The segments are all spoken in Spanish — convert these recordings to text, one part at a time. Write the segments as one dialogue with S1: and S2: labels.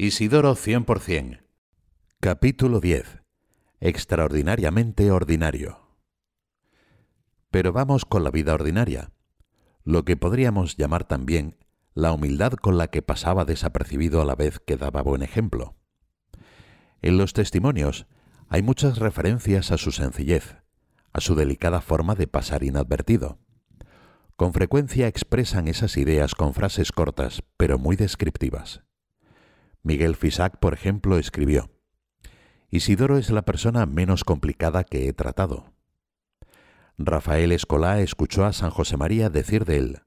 S1: Isidoro 100%. Capítulo 10. Extraordinariamente ordinario. Pero vamos con la vida ordinaria, lo que podríamos llamar también la humildad con la que pasaba desapercibido a la vez que daba buen ejemplo. En los testimonios hay muchas referencias a su sencillez, a su delicada forma de pasar inadvertido. Con frecuencia expresan esas ideas con frases cortas, pero muy descriptivas. Miguel Fisac, por ejemplo, escribió, Isidoro es la persona menos complicada que he tratado. Rafael Escolá escuchó a San José María decir de él,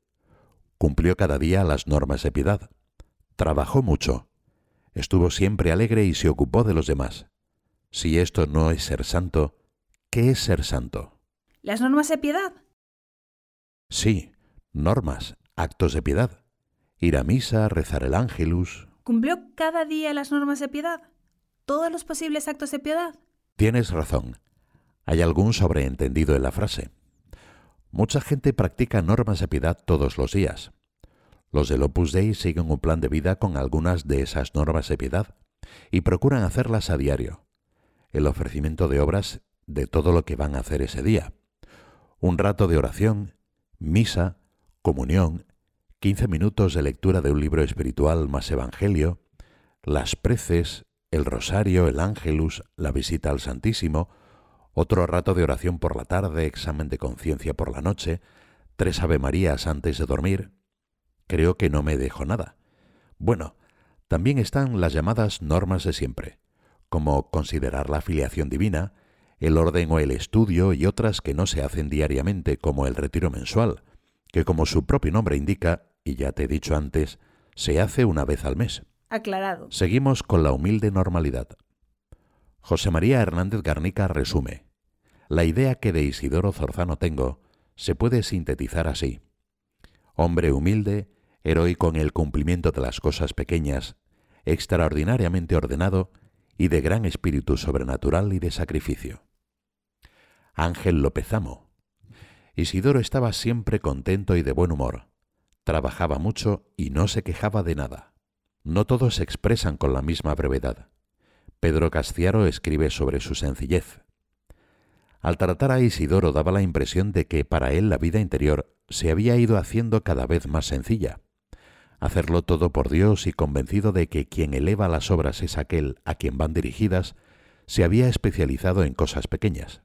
S1: cumplió cada día las normas de piedad, trabajó mucho, estuvo siempre alegre y se ocupó de los demás. Si esto no es ser santo, ¿qué es ser santo?
S2: ¿Las normas de piedad?
S1: Sí, normas, actos de piedad. Ir a misa, rezar el ángelus.
S2: ¿Cumplió cada día las normas de piedad? ¿Todos los posibles actos de piedad?
S1: Tienes razón. Hay algún sobreentendido en la frase. Mucha gente practica normas de piedad todos los días. Los del Opus Dei siguen un plan de vida con algunas de esas normas de piedad y procuran hacerlas a diario. El ofrecimiento de obras de todo lo que van a hacer ese día. Un rato de oración, misa, comunión, 15 minutos de lectura de un libro espiritual más evangelio, las preces, el rosario, el ángelus, la visita al Santísimo, otro rato de oración por la tarde, examen de conciencia por la noche, tres Ave Marías antes de dormir. Creo que no me dejo nada. Bueno, también están las llamadas normas de siempre, como considerar la filiación divina, el orden o el estudio y otras que no se hacen diariamente, como el retiro mensual, que como su propio nombre indica, y ya te he dicho antes, se hace una vez al mes.
S2: Aclarado.
S1: Seguimos con la humilde normalidad. José María Hernández Garnica resume. La idea que de Isidoro Zorzano tengo se puede sintetizar así. Hombre humilde, heroico en el cumplimiento de las cosas pequeñas, extraordinariamente ordenado y de gran espíritu sobrenatural y de sacrificio. Ángel López Amo. Isidoro estaba siempre contento y de buen humor. Trabajaba mucho y no se quejaba de nada. No todos se expresan con la misma brevedad. Pedro Castiaro escribe sobre su sencillez. Al tratar a Isidoro daba la impresión de que para él la vida interior se había ido haciendo cada vez más sencilla. Hacerlo todo por Dios y convencido de que quien eleva las obras es aquel a quien van dirigidas, se había especializado en cosas pequeñas.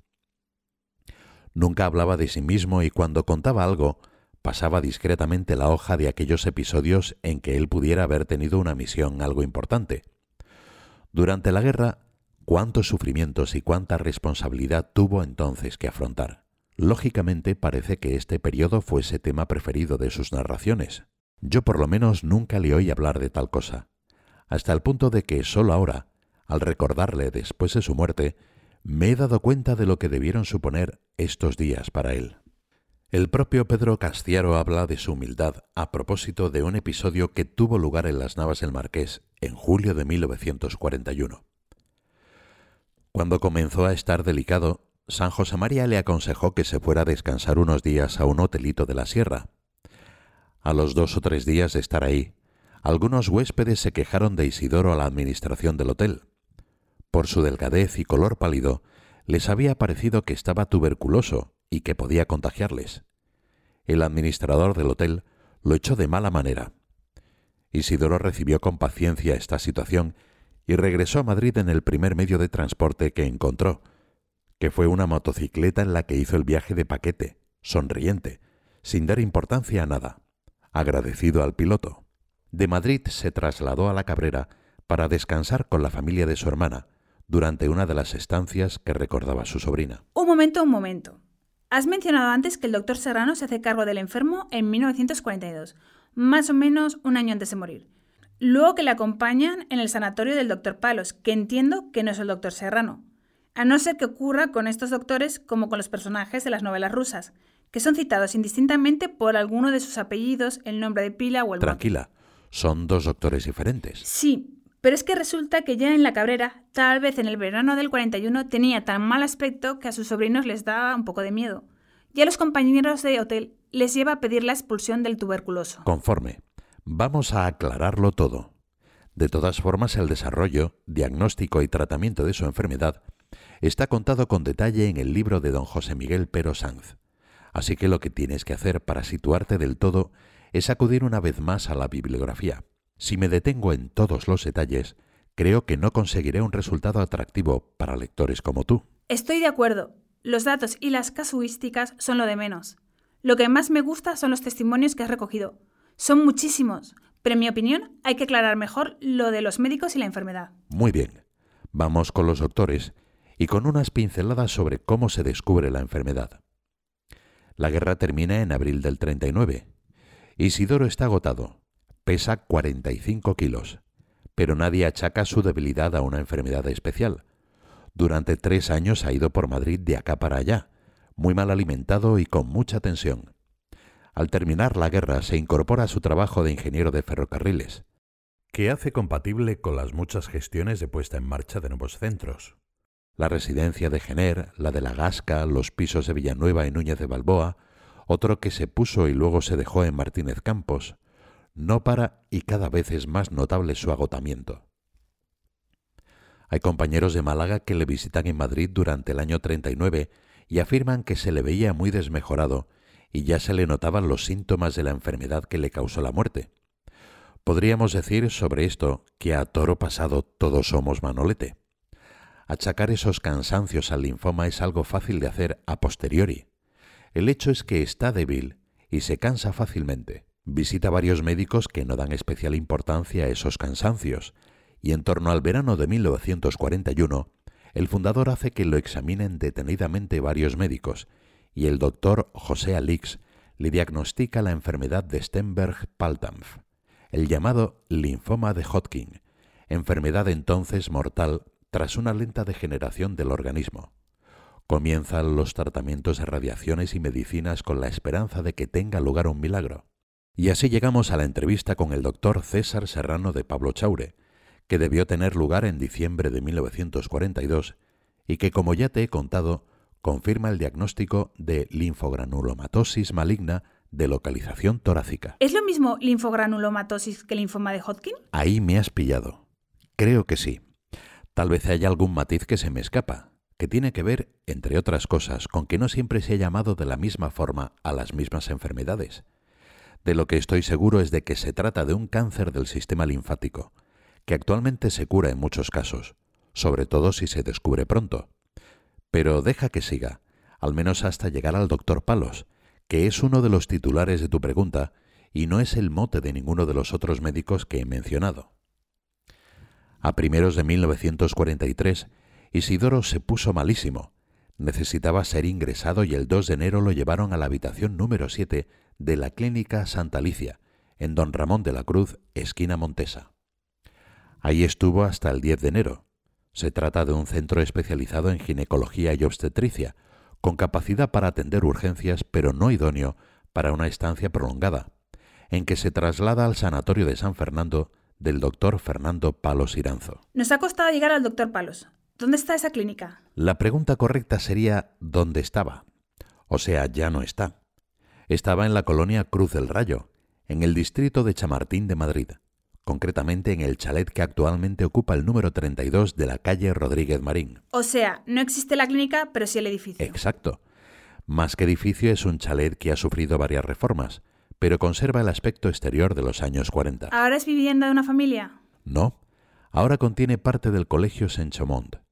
S1: Nunca hablaba de sí mismo y cuando contaba algo, pasaba discretamente la hoja de aquellos episodios en que él pudiera haber tenido una misión algo importante. Durante la guerra, cuántos sufrimientos y cuánta responsabilidad tuvo entonces que afrontar. Lógicamente parece que este periodo fuese tema preferido de sus narraciones. Yo por lo menos nunca le oí hablar de tal cosa, hasta el punto de que sólo ahora, al recordarle después de su muerte, me he dado cuenta de lo que debieron suponer estos días para él. El propio Pedro Castiaro habla de su humildad a propósito de un episodio que tuvo lugar en las Navas del Marqués en julio de 1941. Cuando comenzó a estar delicado, San José María le aconsejó que se fuera a descansar unos días a un hotelito de la sierra. A los dos o tres días de estar ahí, algunos huéspedes se quejaron de Isidoro a la administración del hotel. Por su delgadez y color pálido, les había parecido que estaba tuberculoso y que podía contagiarles. El administrador del hotel lo echó de mala manera. Isidoro recibió con paciencia esta situación y regresó a Madrid en el primer medio de transporte que encontró, que fue una motocicleta en la que hizo el viaje de paquete, sonriente, sin dar importancia a nada, agradecido al piloto. De Madrid se trasladó a la Cabrera para descansar con la familia de su hermana, durante una de las estancias que recordaba su sobrina.
S2: Un momento, un momento. Has mencionado antes que el doctor Serrano se hace cargo del enfermo en 1942, más o menos un año antes de morir. Luego que le acompañan en el sanatorio del doctor Palos, que entiendo que no es el doctor Serrano. A no ser que ocurra con estos doctores como con los personajes de las novelas rusas, que son citados indistintamente por alguno de sus apellidos, el nombre de pila o el
S1: Tranquila, son dos doctores diferentes.
S2: Sí, pero es que resulta que ya en la Cabrera, tal vez en el verano del 41, tenía tan mal aspecto que a sus sobrinos les daba un poco de miedo. Y a los compañeros de hotel les lleva a pedir la expulsión del tuberculoso.
S1: Conforme. Vamos a aclararlo todo. De todas formas, el desarrollo, diagnóstico y tratamiento de su enfermedad está contado con detalle en el libro de don José Miguel Pero Sanz. Así que lo que tienes que hacer para situarte del todo es acudir una vez más a la bibliografía. Si me detengo en todos los detalles, creo que no conseguiré un resultado atractivo para lectores como tú.
S2: Estoy de acuerdo. Los datos y las casuísticas son lo de menos. Lo que más me gusta son los testimonios que has recogido. Son muchísimos, pero en mi opinión hay que aclarar mejor lo de los médicos y la enfermedad.
S1: Muy bien. Vamos con los doctores y con unas pinceladas sobre cómo se descubre la enfermedad. La guerra termina en abril del 39. Isidoro está agotado. Pesa 45 kilos. Pero nadie achaca su debilidad a una enfermedad especial. Durante tres años ha ido por Madrid de acá para allá, muy mal alimentado y con mucha tensión. Al terminar la guerra se incorpora a su trabajo de ingeniero de ferrocarriles, que hace compatible con las muchas gestiones de puesta en marcha de nuevos centros. La residencia de Gener, la de La Gasca, los pisos de Villanueva y Núñez de Balboa, otro que se puso y luego se dejó en Martínez Campos. No para y cada vez es más notable su agotamiento. Hay compañeros de Málaga que le visitan en Madrid durante el año 39 y afirman que se le veía muy desmejorado y ya se le notaban los síntomas de la enfermedad que le causó la muerte. Podríamos decir sobre esto que a toro pasado todos somos manolete. Achacar esos cansancios al linfoma es algo fácil de hacer a posteriori. El hecho es que está débil y se cansa fácilmente. Visita varios médicos que no dan especial importancia a esos cansancios, y en torno al verano de 1941 el fundador hace que lo examinen detenidamente varios médicos y el doctor José Alix le diagnostica la enfermedad de Stenberg-Paltamf, el llamado linfoma de Hodgkin, enfermedad entonces mortal tras una lenta degeneración del organismo. Comienzan los tratamientos de radiaciones y medicinas con la esperanza de que tenga lugar un milagro. Y así llegamos a la entrevista con el doctor César Serrano de Pablo Chaure, que debió tener lugar en diciembre de 1942 y que, como ya te he contado, confirma el diagnóstico de linfogranulomatosis maligna de localización torácica.
S2: ¿Es lo mismo linfogranulomatosis que linfoma de Hodgkin?
S1: Ahí me has pillado. Creo que sí. Tal vez haya algún matiz que se me escapa, que tiene que ver, entre otras cosas, con que no siempre se ha llamado de la misma forma a las mismas enfermedades. De lo que estoy seguro es de que se trata de un cáncer del sistema linfático, que actualmente se cura en muchos casos, sobre todo si se descubre pronto. Pero deja que siga, al menos hasta llegar al doctor Palos, que es uno de los titulares de tu pregunta y no es el mote de ninguno de los otros médicos que he mencionado. A primeros de 1943, Isidoro se puso malísimo. Necesitaba ser ingresado y el 2 de enero lo llevaron a la habitación número 7 de la Clínica Santa Alicia, en Don Ramón de la Cruz, esquina Montesa. Ahí estuvo hasta el 10 de enero. Se trata de un centro especializado en ginecología y obstetricia, con capacidad para atender urgencias, pero no idóneo para una estancia prolongada, en que se traslada al Sanatorio de San Fernando del doctor Fernando Palos Iranzo.
S2: Nos ha costado llegar al doctor Palos. ¿Dónde está esa clínica?
S1: La pregunta correcta sería ¿dónde estaba? O sea, ya no está. Estaba en la colonia Cruz del Rayo, en el distrito de Chamartín de Madrid concretamente en el chalet que actualmente ocupa el número 32 de la calle Rodríguez Marín.
S2: O sea, no existe la clínica, pero sí el edificio.
S1: Exacto. Más que edificio es un chalet que ha sufrido varias reformas, pero conserva el aspecto exterior de los años 40.
S2: ¿Ahora es vivienda de una familia?
S1: No. Ahora contiene parte del colegio Saint-Chamond.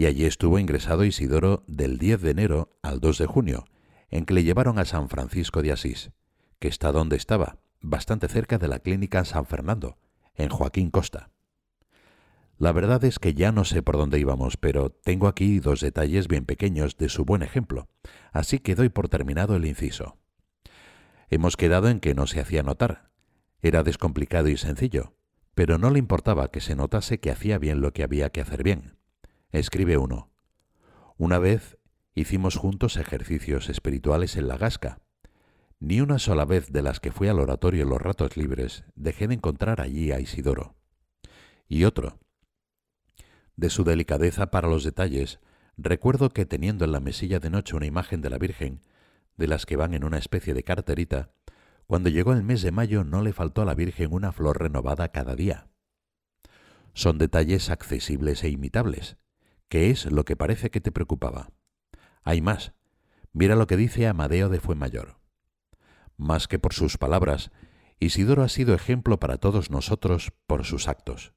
S1: Y allí estuvo ingresado Isidoro del 10 de enero al 2 de junio, en que le llevaron a San Francisco de Asís, que está donde estaba, bastante cerca de la clínica San Fernando, en Joaquín Costa. La verdad es que ya no sé por dónde íbamos, pero tengo aquí dos detalles bien pequeños de su buen ejemplo, así que doy por terminado el inciso. Hemos quedado en que no se hacía notar. Era descomplicado y sencillo, pero no le importaba que se notase que hacía bien lo que había que hacer bien. Escribe uno. Una vez hicimos juntos ejercicios espirituales en la Gasca, ni una sola vez de las que fui al oratorio los ratos libres dejé de encontrar allí a Isidoro. Y otro. De su delicadeza para los detalles, recuerdo que teniendo en la mesilla de noche una imagen de la Virgen, de las que van en una especie de carterita, cuando llegó el mes de mayo no le faltó a la Virgen una flor renovada cada día. Son detalles accesibles e imitables, que es lo que parece que te preocupaba. Hay más. Mira lo que dice Amadeo de Fuenmayor. Más que por sus palabras, Isidoro ha sido ejemplo para todos nosotros por sus actos.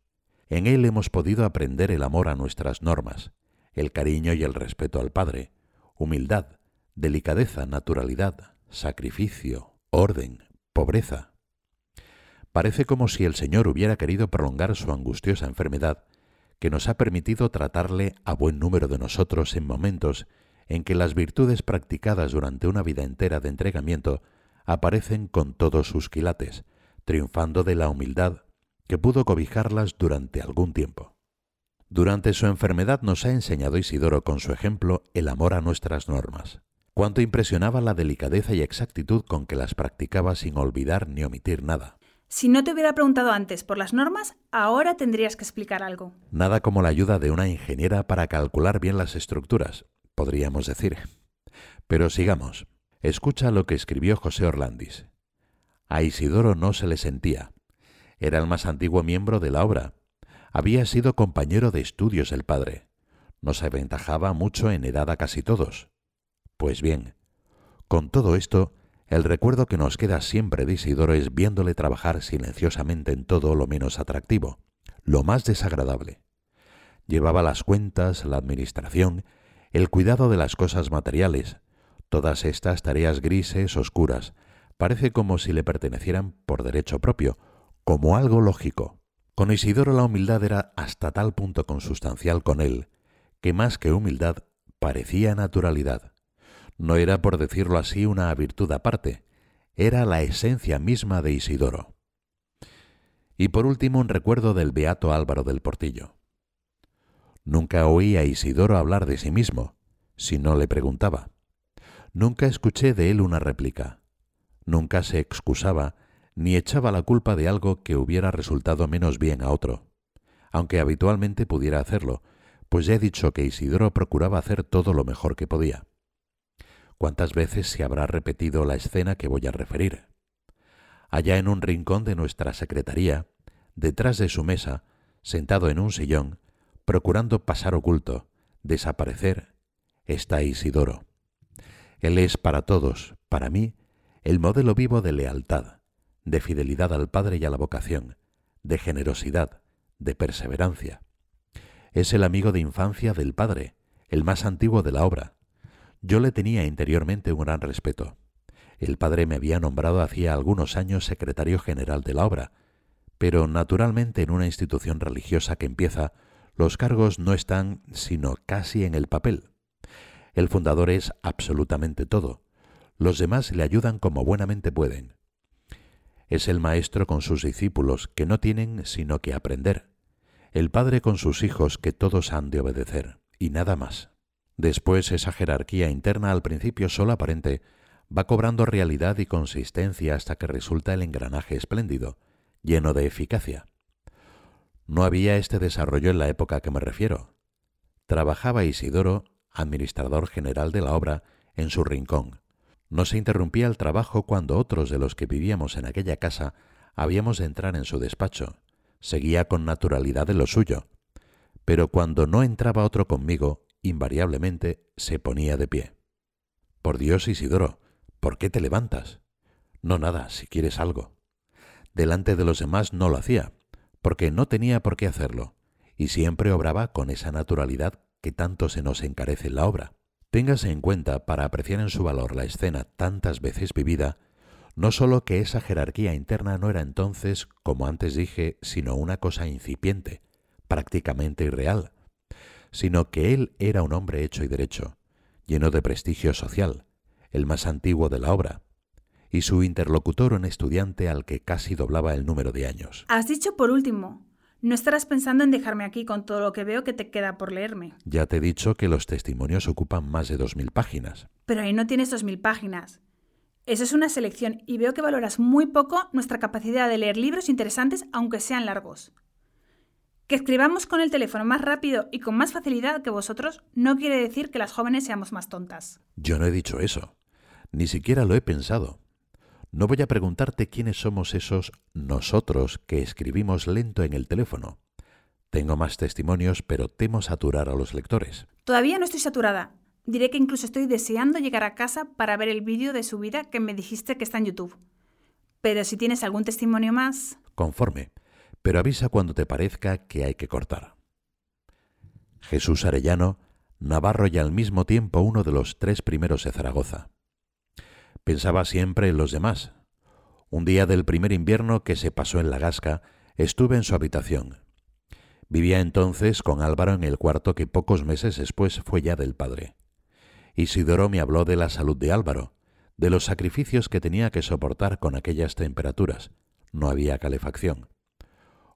S1: En él hemos podido aprender el amor a nuestras normas, el cariño y el respeto al Padre, humildad, delicadeza, naturalidad, sacrificio, orden, pobreza. Parece como si el Señor hubiera querido prolongar su angustiosa enfermedad, que nos ha permitido tratarle a buen número de nosotros en momentos en que las virtudes practicadas durante una vida entera de entregamiento aparecen con todos sus quilates, triunfando de la humildad que pudo cobijarlas durante algún tiempo. Durante su enfermedad nos ha enseñado Isidoro con su ejemplo el amor a nuestras normas. Cuánto impresionaba la delicadeza y exactitud con que las practicaba sin olvidar ni omitir nada.
S2: Si no te hubiera preguntado antes por las normas, ahora tendrías que explicar algo.
S1: Nada como la ayuda de una ingeniera para calcular bien las estructuras, podríamos decir. Pero sigamos. Escucha lo que escribió José Orlandis. A Isidoro no se le sentía. Era el más antiguo miembro de la obra. Había sido compañero de estudios el padre. Nos aventajaba mucho en edad a casi todos. Pues bien, con todo esto, el recuerdo que nos queda siempre de Isidoro es viéndole trabajar silenciosamente en todo lo menos atractivo, lo más desagradable. Llevaba las cuentas, la administración, el cuidado de las cosas materiales, todas estas tareas grises, oscuras, parece como si le pertenecieran por derecho propio, como algo lógico. Con Isidoro la humildad era hasta tal punto consustancial con él, que más que humildad parecía naturalidad. No era, por decirlo así, una virtud aparte, era la esencia misma de Isidoro. Y por último un recuerdo del beato Álvaro del Portillo. Nunca oí a Isidoro hablar de sí mismo, si no le preguntaba. Nunca escuché de él una réplica. Nunca se excusaba ni echaba la culpa de algo que hubiera resultado menos bien a otro, aunque habitualmente pudiera hacerlo, pues ya he dicho que Isidoro procuraba hacer todo lo mejor que podía. ¿Cuántas veces se habrá repetido la escena que voy a referir? Allá en un rincón de nuestra secretaría, detrás de su mesa, sentado en un sillón, procurando pasar oculto, desaparecer, está Isidoro. Él es para todos, para mí, el modelo vivo de lealtad, de fidelidad al Padre y a la vocación, de generosidad, de perseverancia. Es el amigo de infancia del Padre, el más antiguo de la obra. Yo le tenía interiormente un gran respeto. El Padre me había nombrado hacía algunos años secretario general de la obra, pero naturalmente en una institución religiosa que empieza, los cargos no están sino casi en el papel. El fundador es absolutamente todo. Los demás le ayudan como buenamente pueden. Es el maestro con sus discípulos, que no tienen sino que aprender. El padre con sus hijos, que todos han de obedecer, y nada más. Después esa jerarquía interna, al principio solo aparente, va cobrando realidad y consistencia hasta que resulta el engranaje espléndido, lleno de eficacia. No había este desarrollo en la época a que me refiero. Trabajaba Isidoro, administrador general de la obra, en su rincón, no se interrumpía el trabajo cuando otros de los que vivíamos en aquella casa habíamos de entrar en su despacho. Seguía con naturalidad en lo suyo. Pero cuando no entraba otro conmigo, invariablemente se ponía de pie. Por Dios, Isidoro, ¿por qué te levantas? No nada, si quieres algo. Delante de los demás no lo hacía, porque no tenía por qué hacerlo, y siempre obraba con esa naturalidad que tanto se nos encarece en la obra. Téngase en cuenta, para apreciar en su valor la escena tantas veces vivida, no sólo que esa jerarquía interna no era entonces, como antes dije, sino una cosa incipiente, prácticamente irreal, sino que él era un hombre hecho y derecho, lleno de prestigio social, el más antiguo de la obra, y su interlocutor un estudiante al que casi doblaba el número de años.
S2: Has dicho por último, no estarás pensando en dejarme aquí con todo lo que veo que te queda por leerme.
S1: Ya te he dicho que los testimonios ocupan más de dos mil páginas.
S2: Pero ahí no tienes dos mil páginas. Eso es una selección y veo que valoras muy poco nuestra capacidad de leer libros interesantes aunque sean largos. Que escribamos con el teléfono más rápido y con más facilidad que vosotros no quiere decir que las jóvenes seamos más tontas.
S1: Yo no he dicho eso. Ni siquiera lo he pensado. No voy a preguntarte quiénes somos esos nosotros que escribimos lento en el teléfono. Tengo más testimonios, pero temo saturar a los lectores.
S2: Todavía no estoy saturada. Diré que incluso estoy deseando llegar a casa para ver el vídeo de su vida que me dijiste que está en YouTube. Pero si tienes algún testimonio más...
S1: Conforme, pero avisa cuando te parezca que hay que cortar. Jesús Arellano, Navarro y al mismo tiempo uno de los tres primeros de Zaragoza. Pensaba siempre en los demás. Un día del primer invierno que se pasó en la Gasca, estuve en su habitación Vivía entonces con Álvaro en el cuarto que pocos meses después fue ya del padre. Isidoro me habló de la salud de Álvaro, de los sacrificios que tenía que soportar con aquellas temperaturas. No había calefacción.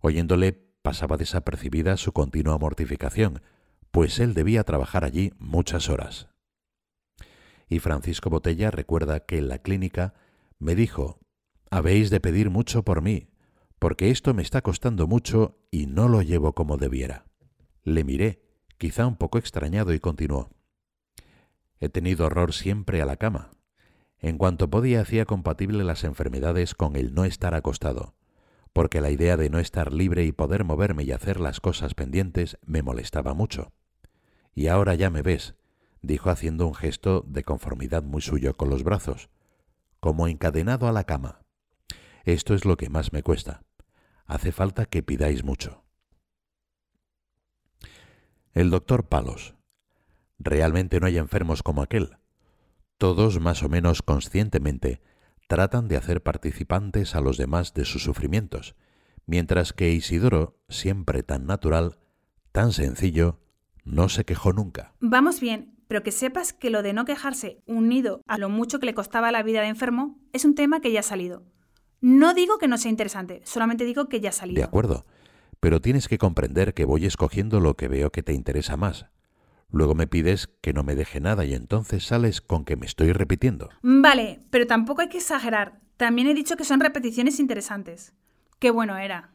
S1: Oyéndole pasaba desapercibida su continua mortificación, pues él debía trabajar allí muchas horas. Y Francisco Botella recuerda que en la clínica me dijo, Habéis de pedir mucho por mí, porque esto me está costando mucho y no lo llevo como debiera. Le miré, quizá un poco extrañado, y continuó. He tenido horror siempre a la cama. En cuanto podía hacía compatible las enfermedades con el no estar acostado, porque la idea de no estar libre y poder moverme y hacer las cosas pendientes me molestaba mucho. Y ahora ya me ves, dijo haciendo un gesto de conformidad muy suyo con los brazos, como encadenado a la cama. Esto es lo que más me cuesta hace falta que pidáis mucho. El doctor Palos. Realmente no hay enfermos como aquel. Todos, más o menos conscientemente, tratan de hacer participantes a los demás de sus sufrimientos, mientras que Isidoro, siempre tan natural, tan sencillo, no se quejó nunca.
S2: Vamos bien, pero que sepas que lo de no quejarse, unido a lo mucho que le costaba la vida de enfermo, es un tema que ya ha salido. No digo que no sea interesante, solamente digo que ya ha salido.
S1: De acuerdo, pero tienes que comprender que voy escogiendo lo que veo que te interesa más. Luego me pides que no me deje nada y entonces sales con que me estoy repitiendo.
S2: Vale, pero tampoco hay que exagerar. También he dicho que son repeticiones interesantes. Qué bueno era.